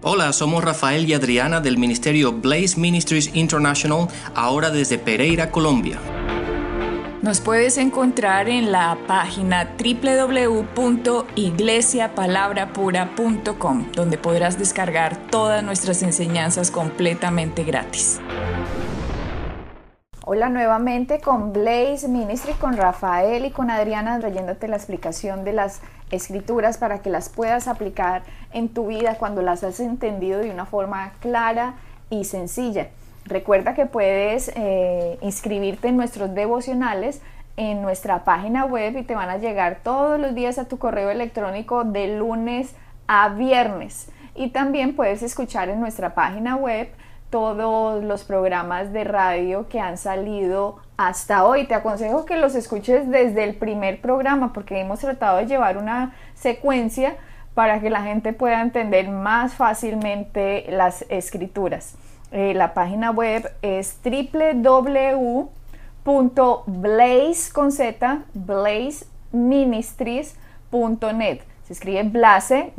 Hola, somos Rafael y Adriana del ministerio Blaze Ministries International, ahora desde Pereira, Colombia. Nos puedes encontrar en la página www.iglesiapalabrapura.com, donde podrás descargar todas nuestras enseñanzas completamente gratis. Hola nuevamente con Blaze Ministry, con Rafael y con Adriana trayéndote la explicación de las escrituras para que las puedas aplicar en tu vida cuando las has entendido de una forma clara y sencilla. Recuerda que puedes eh, inscribirte en nuestros devocionales en nuestra página web y te van a llegar todos los días a tu correo electrónico de lunes a viernes. Y también puedes escuchar en nuestra página web todos los programas de radio que han salido hasta hoy. Te aconsejo que los escuches desde el primer programa porque hemos tratado de llevar una secuencia para que la gente pueda entender más fácilmente las escrituras. Eh, la página web es www.blazeministries.net. Se escribe Blaze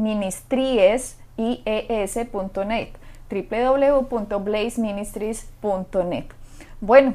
www.blazeministries.net. Bueno,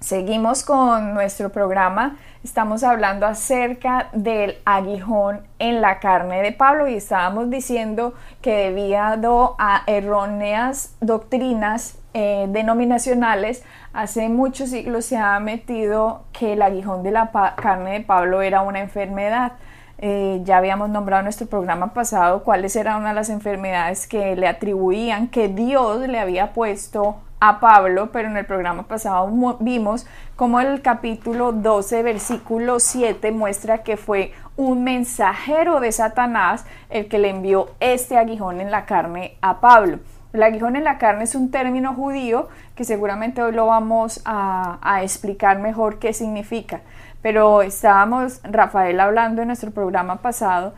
seguimos con nuestro programa. Estamos hablando acerca del aguijón en la carne de Pablo y estábamos diciendo que debido a erróneas doctrinas eh, denominacionales, hace muchos siglos se ha metido que el aguijón de la carne de Pablo era una enfermedad. Eh, ya habíamos nombrado en nuestro programa pasado cuáles eran una de las enfermedades que le atribuían, que Dios le había puesto a Pablo, pero en el programa pasado vimos como el capítulo 12, versículo 7 muestra que fue un mensajero de Satanás el que le envió este aguijón en la carne a Pablo. El aguijón en la carne es un término judío que seguramente hoy lo vamos a explicar mejor qué significa pero estábamos, Rafael, hablando en nuestro programa pasado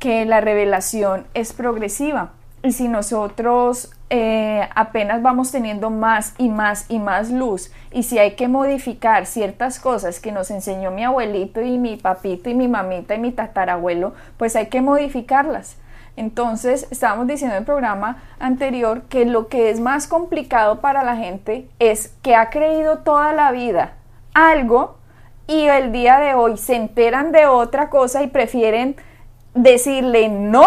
que la revelación es progresiva. Y si nosotros eh, apenas vamos teniendo más y más y más luz, y si hay que modificar ciertas cosas que nos enseñó mi abuelito y mi papito y mi mamita y mi tatarabuelo, pues hay que modificarlas. Entonces, estábamos diciendo en el programa anterior que lo que es más complicado para la gente es que ha creído toda la vida algo y el día de hoy se enteran de otra cosa y prefieren decirle no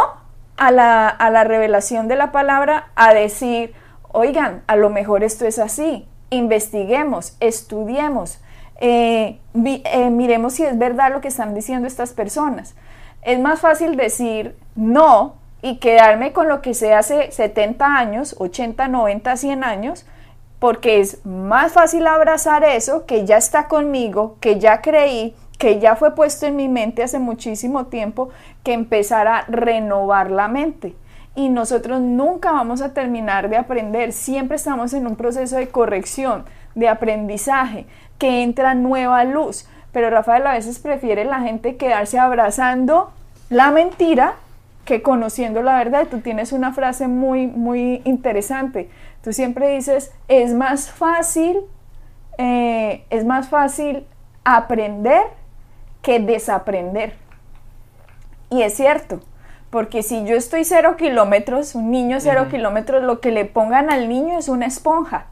a la, a la revelación de la palabra a decir, oigan, a lo mejor esto es así, investiguemos, estudiemos, eh, eh, miremos si es verdad lo que están diciendo estas personas. Es más fácil decir no y quedarme con lo que se hace 70 años, 80, 90, 100 años, porque es más fácil abrazar eso que ya está conmigo, que ya creí, que ya fue puesto en mi mente hace muchísimo tiempo, que empezar a renovar la mente. Y nosotros nunca vamos a terminar de aprender, siempre estamos en un proceso de corrección, de aprendizaje, que entra nueva luz. Pero Rafael a veces prefiere la gente quedarse abrazando la mentira que conociendo la verdad. Tú tienes una frase muy, muy interesante. Tú siempre dices, es más fácil, eh, es más fácil aprender que desaprender. Y es cierto, porque si yo estoy cero kilómetros, un niño cero kilómetros, lo que le pongan al niño es una esponja.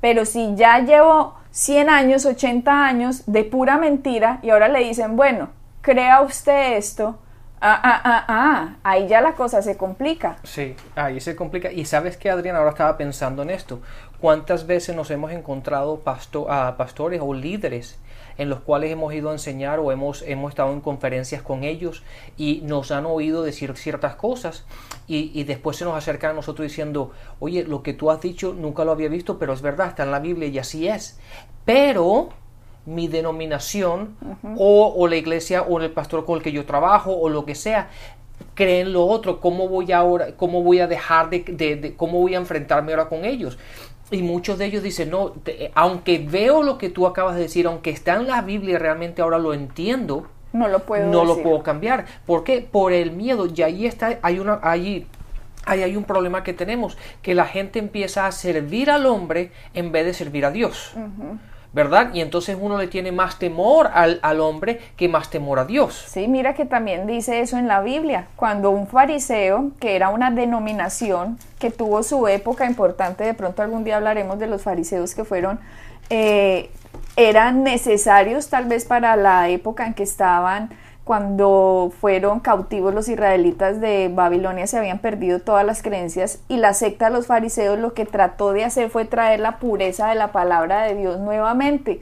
Pero si ya llevo 100 años, 80 años de pura mentira y ahora le dicen, bueno, crea usted esto, Ah, ah, ah, ah, ahí ya la cosa se complica. Sí, ahí se complica. Y sabes que Adrián ahora estaba pensando en esto. ¿Cuántas veces nos hemos encontrado a pastores o líderes en los cuales hemos ido a enseñar o hemos, hemos estado en conferencias con ellos y nos han oído decir ciertas cosas y, y después se nos acercan a nosotros diciendo, oye, lo que tú has dicho nunca lo había visto, pero es verdad, está en la Biblia y así es. Pero mi denominación o, la iglesia o el pastor con el que yo trabajo o lo que sea creen lo otro, cómo voy ahora, cómo voy a dejar de, cómo voy a enfrentarme ahora con ellos. Y muchos de ellos dicen, no, aunque veo lo que tú acabas de decir, aunque está en la Biblia realmente ahora lo entiendo, no lo puedo, no lo puedo cambiar. ¿Por qué? Por el miedo. Y ahí está, hay una, ahí, ahí hay un problema que tenemos, que la gente empieza a servir al hombre en vez de servir a Dios. ¿Verdad? Y entonces uno le tiene más temor al, hombre que más temor a Dios. Sí, mira que también dice eso en la Biblia, cuando un fariseo, que era una denominación, que tuvo su época importante, de pronto algún día hablaremos de los fariseos que fueron, eh, eran necesarios tal vez para la época en que estaban cuando fueron cautivos los israelitas de Babilonia se habían perdido todas las creencias y la secta de los fariseos lo que trató de hacer fue traer la pureza de la palabra de Dios nuevamente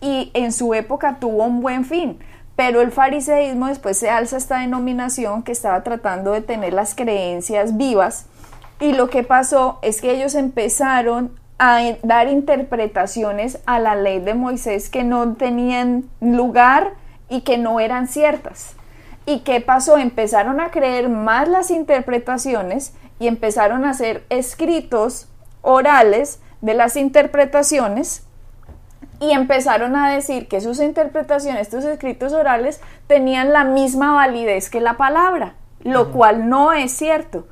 y en su época tuvo un buen fin. Pero el fariseísmo después se alza esta denominación que estaba tratando de tener las creencias vivas y lo que pasó es que ellos empezaron a dar interpretaciones a la ley de Moisés que no tenían lugar y que no eran ciertas. ¿Y qué pasó? Empezaron a creer más las interpretaciones y empezaron a hacer escritos orales de las interpretaciones y empezaron a decir que sus interpretaciones, estos escritos orales, tenían la misma validez que la palabra, lo cual no es cierto.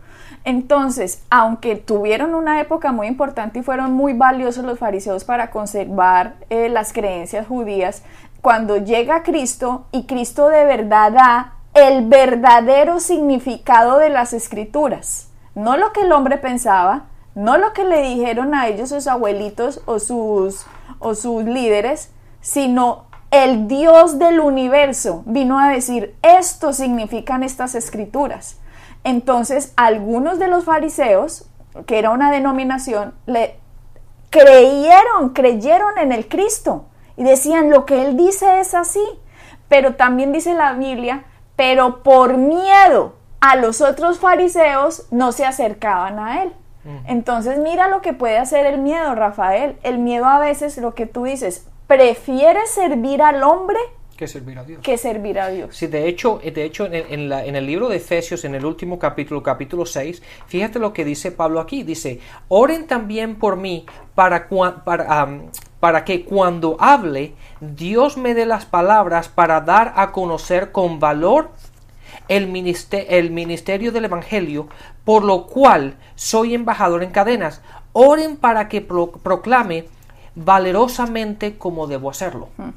Entonces, aunque tuvieron una época muy importante y fueron muy valiosos los fariseos para conservar eh, las creencias judías, cuando llega Cristo y Cristo de verdad da el verdadero significado de las escrituras, no lo que el hombre pensaba, no lo que le dijeron a ellos sus abuelitos o sus, o sus líderes, sino el Dios del universo vino a decir, esto significan estas escrituras. Entonces, algunos de los fariseos, que era una denominación, le creyeron, creyeron en el Cristo y decían, lo que él dice es así. Pero también dice la Biblia, pero por miedo a los otros fariseos no se acercaban a él. Entonces mira lo que puede hacer el miedo, Rafael. El miedo a veces, lo que tú dices, prefiere servir al hombre que servir a Dios. Que servir a Dios. Sí, de hecho, de hecho en, el libro de Efesios, en el último capítulo, capítulo 6, fíjate lo que dice Pablo aquí. Dice, oren también por mí para, para, para que cuando hable, Dios me dé las palabras para dar a conocer con valor el ministerio, el ministerio del Evangelio, por lo cual soy embajador en cadenas. Oren para que proclame valerosamente como debo hacerlo. Hmm.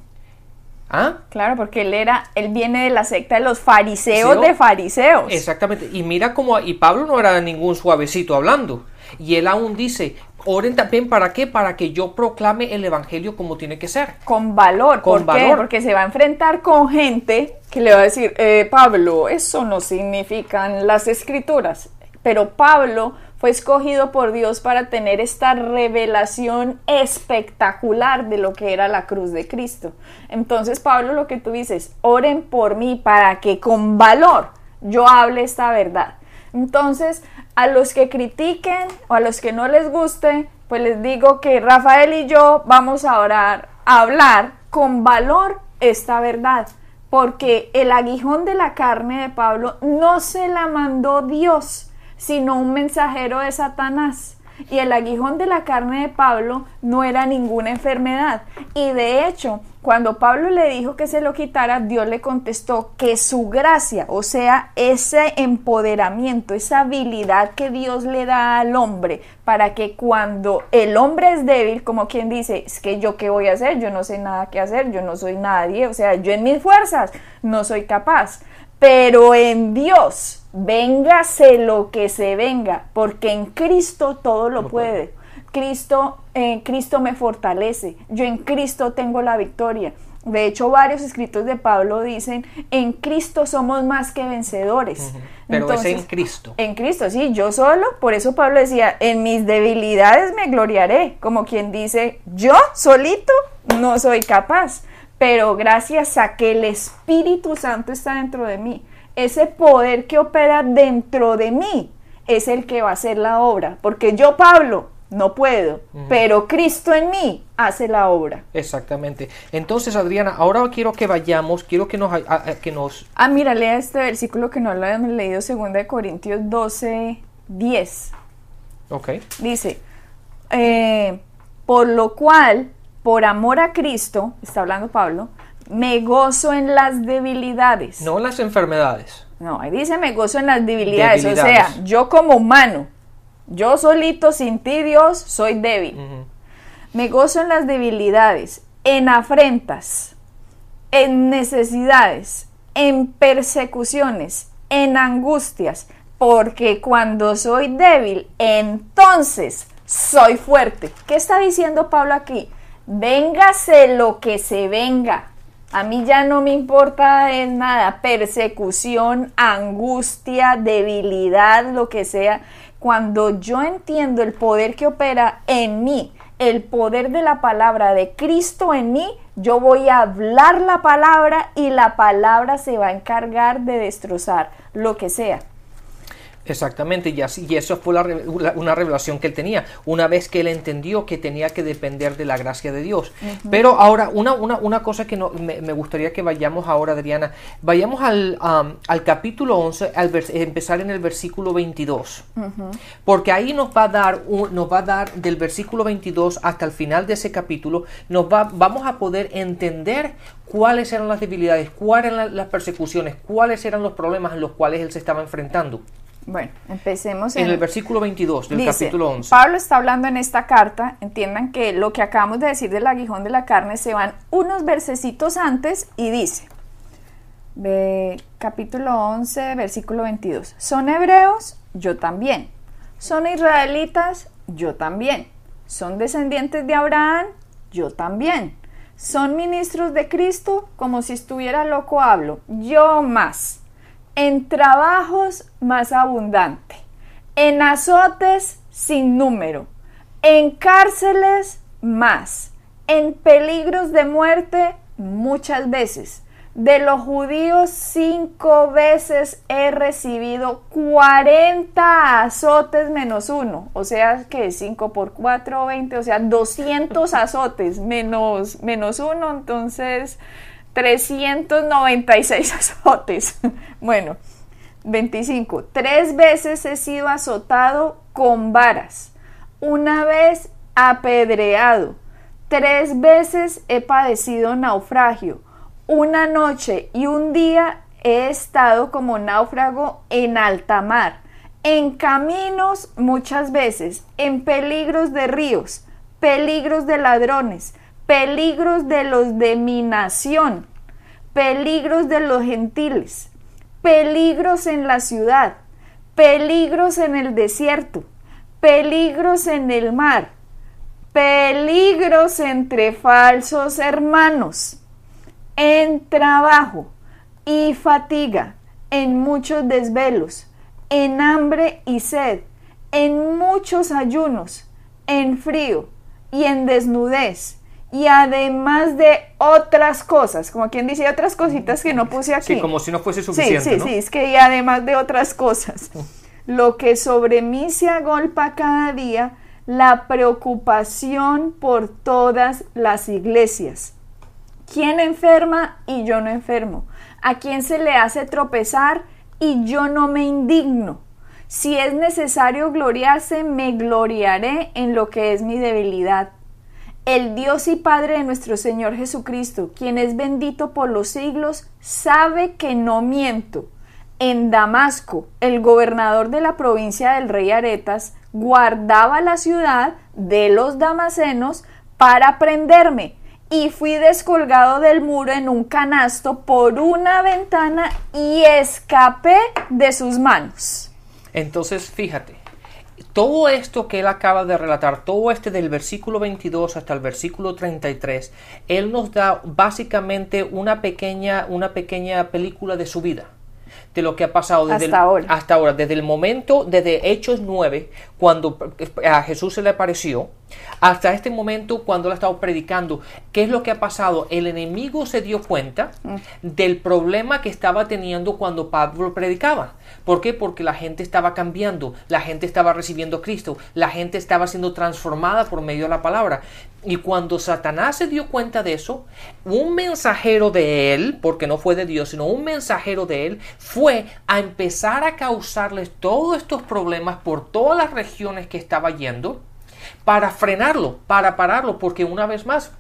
¿Ah? Claro, porque él era, él viene de la secta de los fariseos de fariseos. Exactamente. Y mira cómo, y Pablo no era ningún suavecito hablando. Y él aún dice, oren también para qué, para que yo proclame el evangelio como tiene que ser. Con valor. Con ¿Por valor. Porque se va a enfrentar con gente que le va a decir, eh, Pablo, eso no significan las escrituras. Pero Pablo fue escogido por Dios para tener esta revelación espectacular de lo que era la cruz de Cristo. Entonces, Pablo, lo que tú dices, oren por mí para que con valor yo hable esta verdad. Entonces, a los que critiquen o a los que no les guste, pues les digo que Rafael y yo vamos a orar, a hablar con valor esta verdad, porque el aguijón de la carne de Pablo no se la mandó Dios, sino un mensajero de Satanás. Y el aguijón de la carne de Pablo no era ninguna enfermedad. Y de hecho, cuando Pablo le dijo que se lo quitara, Dios le contestó que su gracia, o sea, ese empoderamiento, esa habilidad que Dios le da al hombre para que cuando el hombre es débil, como quien dice, es que yo qué voy a hacer, yo no sé nada que hacer, yo no soy nadie, o sea, yo en mis fuerzas no soy capaz, pero en Dios véngase lo que se venga, porque en Cristo todo lo, puede. Cristo, en Cristo me fortalece, yo en Cristo tengo la victoria. De hecho, varios escritos de Pablo dicen, en Cristo somos más que vencedores. Pero es en Cristo. En Cristo, sí, yo solo. Por eso Pablo decía, en mis debilidades me gloriaré. Como quien dice, yo solito no soy capaz. Pero gracias a que el Espíritu Santo está dentro de mí, ese poder que opera dentro de mí es el que va a hacer la obra, porque yo, Pablo, no puedo, pero Cristo en mí hace la obra. Exactamente. Entonces, Adriana, ahora quiero que vayamos, quiero que nos... que nos... Ah, mira, lea este versículo que no lo habíamos leído, 2 Corintios 12, 10. Ok. Dice, eh, por lo cual, por amor a Cristo, está hablando Pablo, me gozo en las debilidades. No en las enfermedades. No, ahí dice me gozo en las debilidades. O sea, yo como humano, yo solito sin ti Dios, soy débil. Me gozo en las debilidades, en afrentas, en necesidades, en persecuciones, en angustias, porque cuando soy débil, entonces soy fuerte. ¿Qué está diciendo Pablo aquí? Véngase lo que se venga. A mí ya no me importa es nada, persecución, angustia, debilidad, lo que sea. Cuando yo entiendo el poder que opera en mí, el poder de la palabra de Cristo en mí, yo voy a hablar la palabra y la palabra se va a encargar de destrozar lo que sea. Exactamente, y, así, y eso fue una revelación que él tenía, una vez que él entendió que tenía que depender de la gracia de Dios. Pero ahora, una, una, una cosa que no, me, gustaría que vayamos ahora, Adriana, vayamos al, al capítulo 11, al empezar en el versículo 22, porque ahí nos va, a dar nos va a dar del versículo 22 hasta el final de ese capítulo, nos va, vamos a poder entender cuáles eran las debilidades, cuáles eran las persecuciones, cuáles eran los problemas en los cuales él se estaba enfrentando. Bueno, empecemos en, el versículo 22 del capítulo 11. Pablo está hablando en esta carta, entiendan que lo que acabamos de decir del aguijón de la carne se van unos versecitos antes y dice, capítulo 11, versículo 22, ¿son hebreos? Yo también. ¿Son israelitas? Yo también. ¿Son descendientes de Abraham? Yo también. ¿Son ministros de Cristo? Como si estuviera loco hablo. Yo más en trabajos más abundante, en azotes sin número, en cárceles más, en peligros de muerte muchas veces. De los judíos cinco veces he recibido 40 azotes menos uno, o sea que 5 por 4, 20, o sea 200 azotes menos, menos uno, entonces 396 azotes. Bueno, 25. Tres veces he sido azotado con varas. Una vez apedreado. Tres veces he padecido naufragio. Una noche y un día he estado como náufrago en alta mar. En caminos muchas veces. En peligros de ríos. Peligros de ladrones peligros de los de mi nación, peligros de los gentiles, peligros en la ciudad, peligros en el desierto, peligros en el mar, peligros entre falsos hermanos, en trabajo y fatiga, en muchos desvelos, en hambre y sed, en muchos ayunos, en frío y en desnudez y además de otras cosas, como quien dice, otras cositas que no puse aquí. Sí, como si no fuese suficiente. Sí, sí, sí, es que y además de otras cosas. Lo que sobre mí se agolpa cada día, la preocupación por todas las iglesias. ¿Quién enferma y yo no enfermo? ¿A quién se le hace tropezar y yo no me indigno? Si es necesario gloriarse, me gloriaré en lo que es mi debilidad el Dios y Padre de nuestro Señor Jesucristo, quien es bendito por los siglos, sabe que no miento. En Damasco, el gobernador de la provincia del rey Aretas guardaba la ciudad de los damasenos para prenderme y fui descolgado del muro en un canasto por una ventana y escapé de sus manos. Entonces, fíjate, todo esto que él acaba de relatar, todo este del versículo 22 hasta el versículo 33, él nos da básicamente una pequeña, una pequeña película de su vida de lo que ha pasado desde hasta, ahora. hasta ahora, desde el momento, desde Hechos 9, cuando a Jesús se le apareció, hasta este momento cuando él ha estado predicando. ¿Qué es lo que ha pasado? El enemigo se dio cuenta mm. del problema que estaba teniendo cuando Pablo predicaba. ¿Por qué? Porque la gente estaba cambiando, la gente estaba recibiendo a Cristo, la gente estaba siendo transformada por medio de la palabra. Y cuando Satanás se dio cuenta de eso, un mensajero de él, porque no fue de Dios, sino un mensajero de él, fue a empezar a causarles todos estos problemas por todas las regiones que estaba yendo para frenarlo, para pararlo, porque una vez más,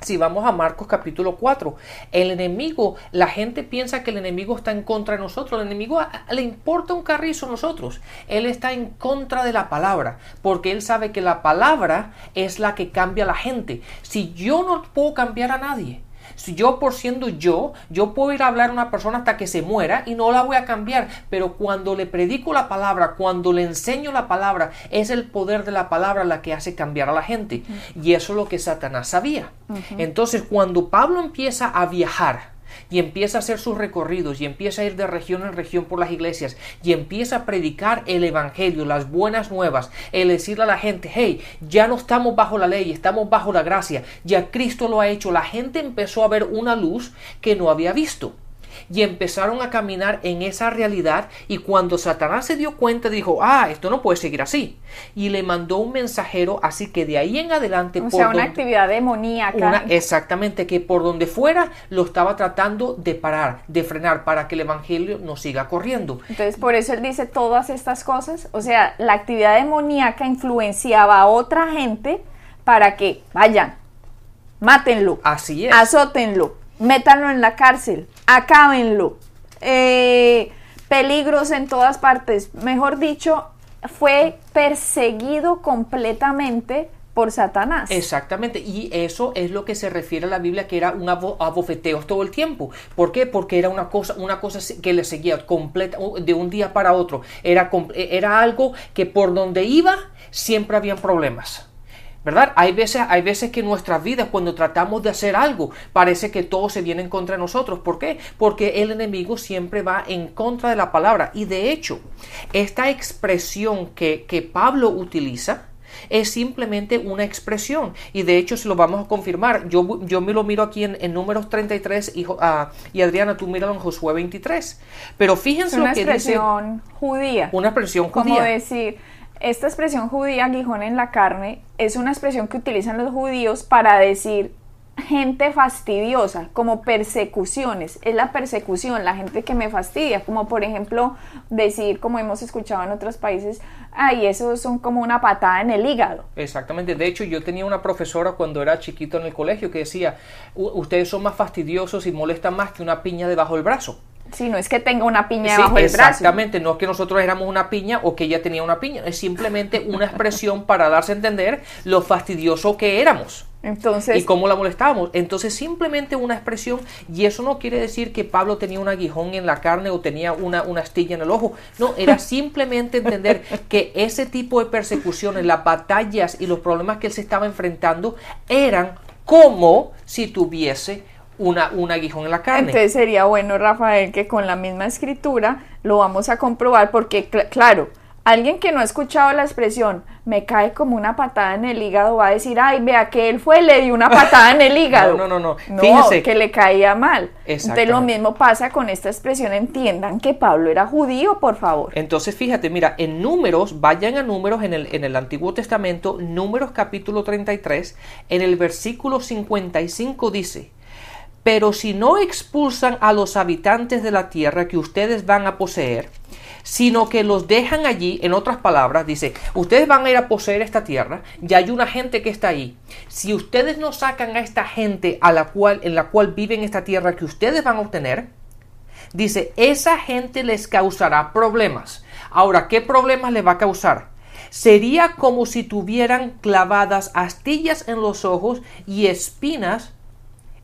si vamos a Marcos capítulo 4, el enemigo, la gente piensa que el enemigo está en contra de nosotros, el enemigo le importa un carrizo a nosotros, él está en contra de la palabra, porque él sabe que la palabra es la que cambia a la gente. Si yo no puedo cambiar a nadie, Si yo por siendo yo, yo puedo ir a hablar a una persona hasta que se muera y no la voy a cambiar, pero cuando le predico la palabra, cuando le enseño la palabra, es el poder de la palabra la que hace cambiar a la gente. Y eso es lo que Satanás sabía. Entonces, cuando Pablo empieza a viajar, y empieza a hacer sus recorridos y empieza a ir de región en región por las iglesias y empieza a predicar el Evangelio, las buenas nuevas, el decirle a la gente, hey, ya no estamos bajo la ley, estamos bajo la gracia, ya Cristo lo ha hecho, la gente empezó a ver una luz que no había visto y empezaron a caminar en esa realidad y cuando Satanás se dio cuenta dijo, ah, esto no puede seguir así. Y le mandó un mensajero, así que de ahí en adelante... O sea, una actividad demoníaca. exactamente, que por donde fuera lo estaba tratando de parar, de frenar, para que el Evangelio no siga corriendo. Entonces, por eso él dice todas estas cosas. O sea, la actividad demoníaca influenciaba a otra gente para que vayan, mátenlo, así es. azótenlo, métanlo en la cárcel, acábenlo. Eh, peligros en todas partes. Mejor dicho, fue perseguido completamente por Satanás. Exactamente, y eso es lo que se refiere a la Biblia, que era un abofeteos todo el tiempo. ¿Por qué? Porque era una cosa, una cosa que le seguía completa de un día para otro. Era, era algo que por donde iba siempre habían problemas. ¿Verdad? Hay veces, hay veces que en nuestras vidas, cuando tratamos de hacer algo, parece que todo se viene en contra de nosotros. ¿Por qué? Porque el enemigo siempre va en contra de la palabra. Y de hecho, esta expresión que, que Pablo utiliza, es simplemente una expresión y de hecho se lo vamos a confirmar. Yo, yo me lo miro aquí en, en números 33 y, uh, y Adriana, tú míralo en Josué 23. Pero fíjense lo que dice. Una expresión judía. Una expresión judía. Como decir, esta expresión judía, aguijón en la carne, es una expresión que utilizan los judíos para decir gente fastidiosa, como persecuciones, es la persecución, la gente que me fastidia, como por ejemplo decir, como hemos escuchado en otros países, ay, eso son como una patada en el hígado. Exactamente, de hecho yo tenía una profesora cuando era chiquito en el colegio que decía, ustedes son más fastidiosos y molestan más que una piña debajo del brazo. Sí, no es que tenga una piña debajo del brazo. Exactamente, no es que nosotros éramos una piña o que ella tenía una piña, es simplemente una expresión para darse a entender lo fastidioso que éramos. Entonces, y cómo la molestábamos. Entonces, simplemente una expresión, y eso no quiere decir que Pablo tenía un aguijón en la carne o tenía una, una astilla en el ojo. No, era simplemente entender que ese tipo de persecuciones, las batallas y los problemas que él se estaba enfrentando eran como si tuviese una, un aguijón en la carne. Entonces sería bueno, Rafael, que con la misma escritura lo vamos a comprobar porque, claro, alguien que no ha escuchado la expresión me cae como una patada en el hígado va a decir, ay, vea que él fue, le dio una patada en el hígado. no, no, no, no. Fíjese. que le caía mal. Entonces lo mismo pasa con esta expresión, entiendan que Pablo era judío, por favor. Entonces fíjate, mira, en números, vayan a números en el, en el Antiguo Testamento, números capítulo 33, en el versículo 55 dice, pero si no expulsan a los habitantes de la tierra que ustedes van a poseer, sino que los dejan allí, en otras palabras, dice, ustedes van a ir a poseer esta tierra, ya hay una gente que está ahí. Si ustedes no sacan a esta gente a la cual, en la cual viven esta tierra que ustedes van a obtener, dice, esa gente les causará problemas. Ahora, ¿qué problemas les va a causar? Sería como si tuvieran clavadas astillas en los ojos y espinas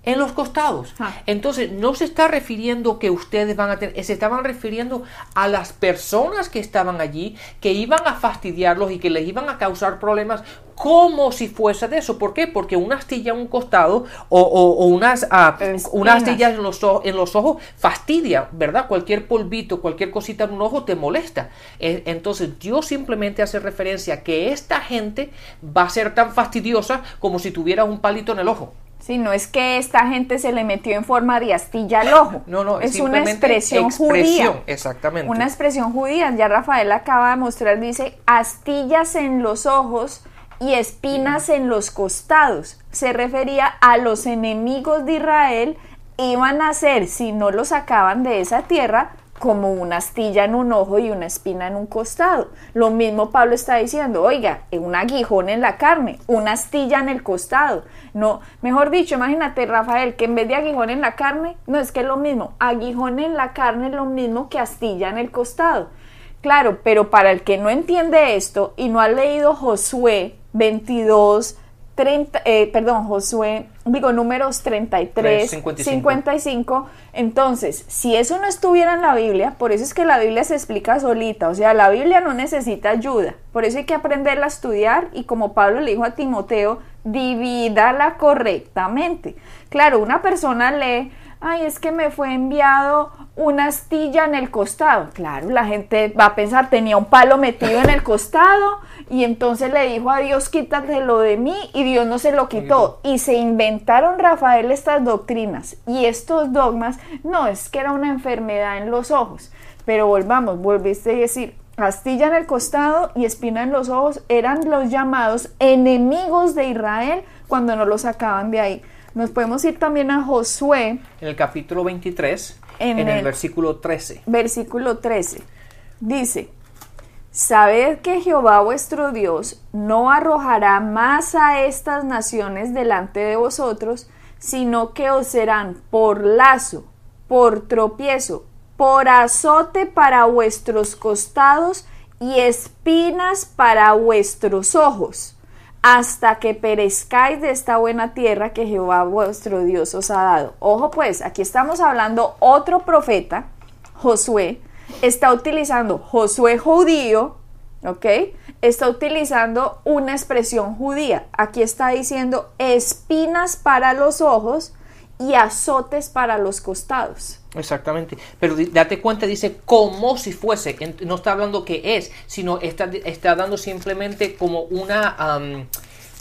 en los costados. Ah. Entonces, no se está refiriendo que ustedes van a tener, se estaban refiriendo a las personas que estaban allí, que iban a fastidiarlos y que les iban a causar problemas como si fuese de eso. ¿Por qué? Porque una astilla en un costado o, unas, uh, una astilla en los, en los ojos fastidia, ¿verdad? Cualquier polvito, cualquier cosita en un ojo te molesta. E, entonces Dios simplemente hace referencia a que esta gente va a ser tan fastidiosa como si tuviera un palito en el ojo. Sí, no es que esta gente se le metió en forma de astilla al ojo. No, no, es una expresión, judía. Exactamente. Una expresión judía. Ya Rafael acaba de mostrar, dice, astillas en los ojos y espinas en los costados. Se refería a los enemigos de Israel iban a ser, si no los sacaban de esa tierra, como una astilla en un ojo y una espina en un costado. Lo mismo Pablo está diciendo, oiga, un aguijón en la carne, una astilla en el costado. No, mejor dicho, imagínate Rafael, que en vez de aguijón en la carne, no es que es lo mismo, aguijón en la carne es lo mismo que astilla en el costado. Claro, pero para el que no entiende esto y no ha leído Josué 22, 30, eh, perdón, Josué digo, números 33, 55. 55. Entonces, si eso no estuviera en la Biblia, por eso es que la Biblia se explica solita, o sea, la Biblia no necesita ayuda, por eso hay que aprenderla a estudiar y como Pablo le dijo a Timoteo, divídala correctamente. Claro, una persona lee, ay, es que me fue enviado una astilla en el costado. Claro, la gente va a pensar, tenía un palo metido en el costado y entonces le dijo a Dios, quítatelo de mí y Dios no se lo quitó. Y se inventaron, Rafael, estas doctrinas y estos dogmas. No, es que era una enfermedad en los ojos. Pero volvamos, volviste a decir, astilla en el costado y espina en los ojos eran los llamados enemigos de Israel cuando no los sacaban de ahí. Nos podemos ir también a Josué, En el capítulo 23, En en, el, el- versículo 13. versículo 13. Dice, Sabed que Jehová vuestro Dios no arrojará más a estas naciones delante de vosotros, sino que os serán por lazo, por tropiezo, por azote para vuestros costados y espinas para vuestros ojos, hasta que perezcáis de esta buena tierra que Jehová vuestro Dios os ha dado. Ojo pues, aquí estamos hablando otro profeta, Josué, está utilizando Josué judío, ¿ok? Está utilizando una expresión judía. Aquí está diciendo espinas para los ojos y azotes para los costados. Exactamente. Pero date cuenta, dice como si fuese. No está hablando que es, sino está, está dando simplemente como una.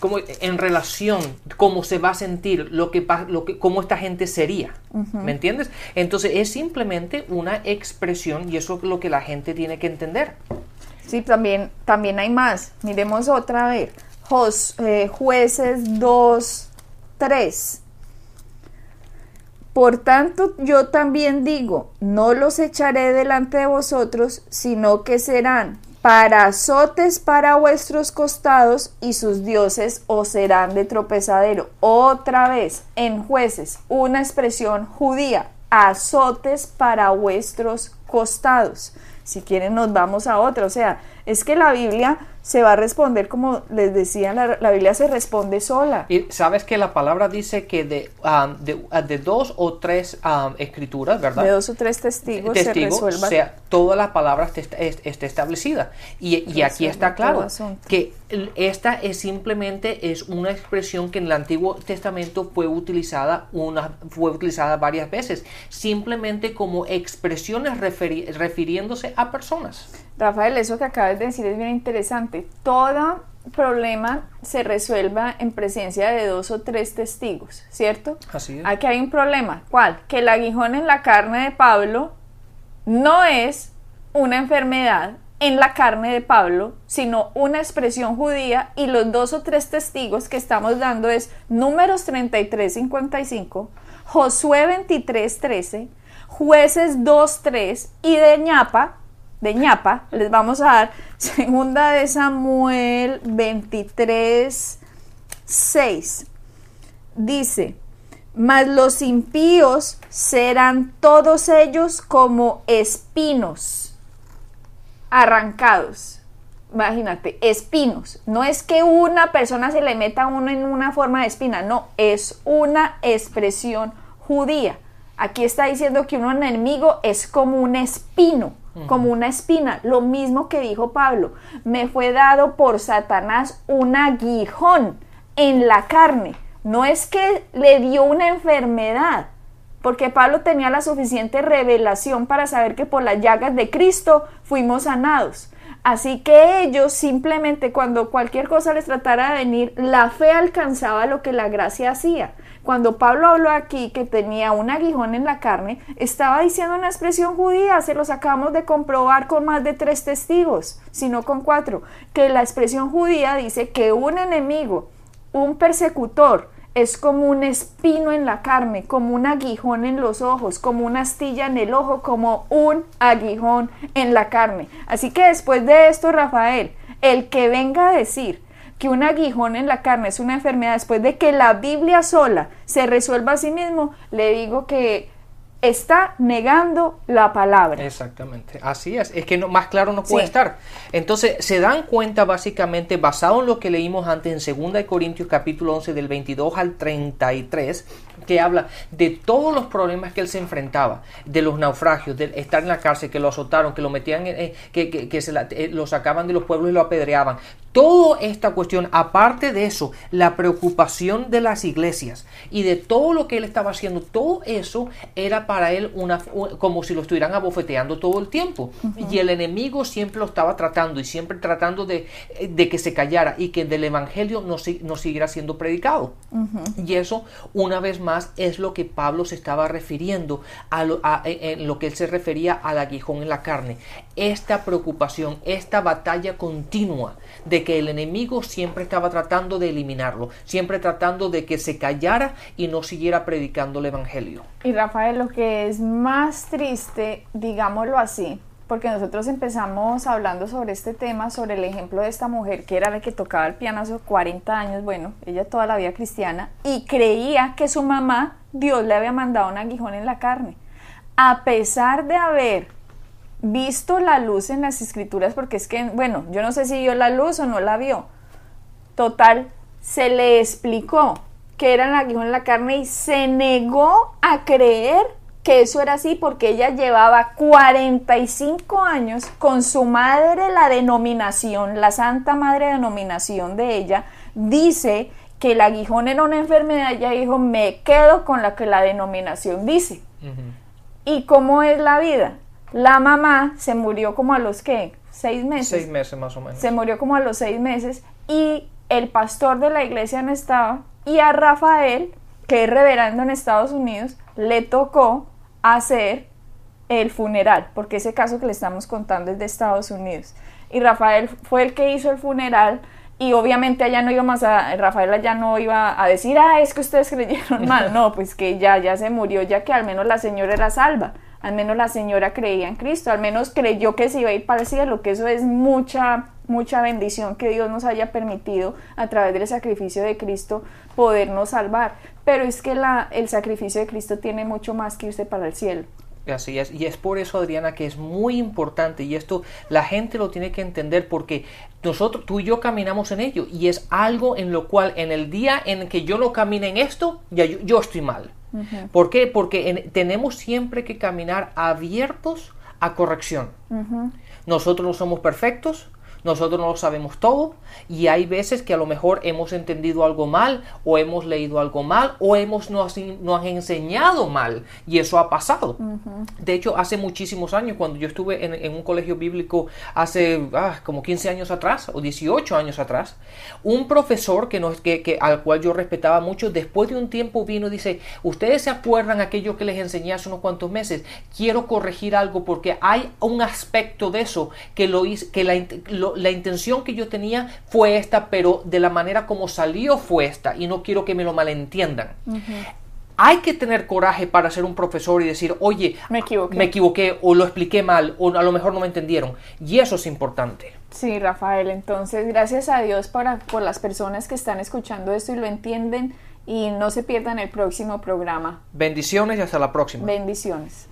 Como en relación, cómo se va a sentir, lo que, lo que, cómo esta gente sería. ¿Me entiendes? Entonces es simplemente una expresión y eso es lo que la gente tiene que entender. Sí, también, también hay más. Miremos otra vez. Jos- eh, jueces 2, 3. Por tanto, yo también digo, no los echaré delante de vosotros, sino que serán para azotes para vuestros costados y sus dioses os serán de tropezadero. Otra vez, en jueces, una expresión judía, azotes para vuestros costados. Si quieren nos vamos a otra, o sea, es que la Biblia se va a responder como les decía, la, la Biblia se responde sola. Y sabes que la palabra dice que de, am, de, de dos o tres am, escrituras, ¿verdad? De dos o tres testigos, testigo, se resuelva. sea, toda la palabra esté, est- esté establecida. Y, y aquí está claro que esta es simplemente es una expresión que en el Antiguo Testamento fue utilizada una fue utilizada varias veces, simplemente como expresiones referi- refiriéndose a personas. Rafael, eso que acabas de decir es bien interesante. Todo problema se resuelva en presencia de dos o tres testigos, ¿cierto? Así es. Aquí hay un problema. ¿Cuál? Que el aguijón en la carne de Pablo no es una enfermedad en la carne de Pablo, sino una expresión judía y los dos o tres testigos que estamos dando es Números 33, 55, Josué 23, 13, Jueces 2, 3 y de ñapa, de ñapa, les vamos a dar segunda de Samuel 23, 6. Dice, mas los impíos serán todos ellos como espinos arrancados. Imagínate, espinos. No es que una persona se le meta a uno en una forma de espina, no, es una expresión judía. Aquí está diciendo que un enemigo es como un espino, como una espina. Lo mismo que dijo Pablo, me fue dado por Satanás un aguijón en la carne. No es que le dio una enfermedad, porque Pablo tenía la suficiente revelación para saber que por las llagas de Cristo fuimos sanados. Así que ellos simplemente cuando cualquier cosa les tratara de venir, la fe alcanzaba lo que la gracia hacía. Cuando Pablo habló aquí que tenía un aguijón en la carne, estaba diciendo una expresión judía, se los acabamos de comprobar con más de tres testigos, sino con cuatro, que la expresión judía dice que un enemigo, un persecutor, es como un espino en la carne, como un aguijón en los ojos, como una astilla en el ojo, como un aguijón en la carne. Así que después de esto, Rafael, el que venga a decir que un aguijón en la carne es una enfermedad, después de que la Biblia sola se resuelva a sí mismo, le digo que está negando la palabra. Exactamente, así es, es que no, más claro no puede estar. Entonces, se dan cuenta básicamente, basado en lo que leímos antes en 2 Corintios capítulo 11 del 22 al 33, que habla de todos los problemas que él se enfrentaba, de los naufragios, de estar en la cárcel, que lo azotaron, que lo metían, en, que, que, se eh, lo sacaban de los pueblos y lo apedreaban. Toda esta cuestión, aparte de eso, la preocupación de las iglesias y de todo lo que él estaba haciendo, todo eso era para él una, como si lo estuvieran abofeteando todo el tiempo. Y el enemigo siempre lo estaba tratando y siempre tratando de, de que se callara y que del evangelio no, no siguiera siendo predicado. Y eso, una vez más, es lo que Pablo se estaba refiriendo a lo, en lo que él se refería al aguijón en la carne. Esta preocupación, esta batalla continua de que el enemigo siempre estaba tratando de eliminarlo, siempre tratando de que se callara y no siguiera predicando el Evangelio. Y Rafael, lo que es más triste, digámoslo así, porque nosotros empezamos hablando sobre este tema, sobre el ejemplo de esta mujer que era la que tocaba el piano hace 40 años, bueno, ella toda la vida cristiana, y creía que su mamá, Dios le había mandado un aguijón en la carne. A pesar de haber visto la luz en las escrituras, porque es que, bueno, yo no sé si vio la luz o no la vio. Total, se le explicó que era el aguijón en la carne y se negó a creer que eso era así porque ella llevaba 45 años con su madre, la denominación, la Santa Madre denominación de ella, dice que el aguijón era una enfermedad, ella dijo, me quedo con la que la denominación dice. ¿Y cómo es la vida? La mamá se murió como a los que seis meses. Seis meses más o menos. Se murió como a los seis meses y el pastor de la iglesia no estaba y a Rafael, que es reverendo en Estados Unidos, le tocó hacer el funeral, porque ese caso que le estamos contando es de Estados Unidos. Y Rafael fue el que hizo el funeral y obviamente allá no íbamos a, Rafael allá no iba a decir, ah, es que ustedes creyeron mal, no, pues que ya, ya se murió, ya que al menos la señora era salva al menos la señora creía en Cristo, al menos creyó que se iba a ir para el cielo, que eso es mucha, mucha bendición que Dios nos haya permitido a través del sacrificio de Cristo podernos salvar. Pero es que la, el sacrificio de Cristo tiene mucho más que irse para el cielo. Así es, y es por eso, Adriana, que es muy importante y esto la gente lo tiene que entender porque nosotros, tú y yo caminamos en ello y es algo en lo cual en el día en que yo no camine en esto, ya yo estoy mal. ¿Por qué? Porque tenemos siempre que caminar abiertos a corrección. Nosotros no somos perfectos, nosotros no lo sabemos todo y hay veces que a lo mejor hemos entendido algo mal o hemos leído algo mal o hemos nos, nos enseñado mal y eso ha pasado. De hecho, hace muchísimos años, cuando yo estuve en, un colegio bíblico hace ah, como 15 años atrás o 18 años atrás, un profesor que, nos, que, que, al cual yo respetaba mucho, después de un tiempo vino y dice, ustedes se acuerdan aquello que les enseñé hace unos cuantos meses, quiero corregir algo porque hay un aspecto de eso que, lo, que la, lo, la intención que yo tenía fue esta, pero de la manera como salió fue esta, y no quiero que me lo malentiendan. Hay que tener coraje para ser un profesor y decir, oye, me equivoqué. me equivoqué, o lo expliqué mal, o a lo mejor no me entendieron. Y eso es importante. Sí, Rafael, entonces gracias a Dios para, por las personas que están escuchando esto y lo entienden y no se pierdan el próximo programa. Bendiciones y hasta la próxima. Bendiciones.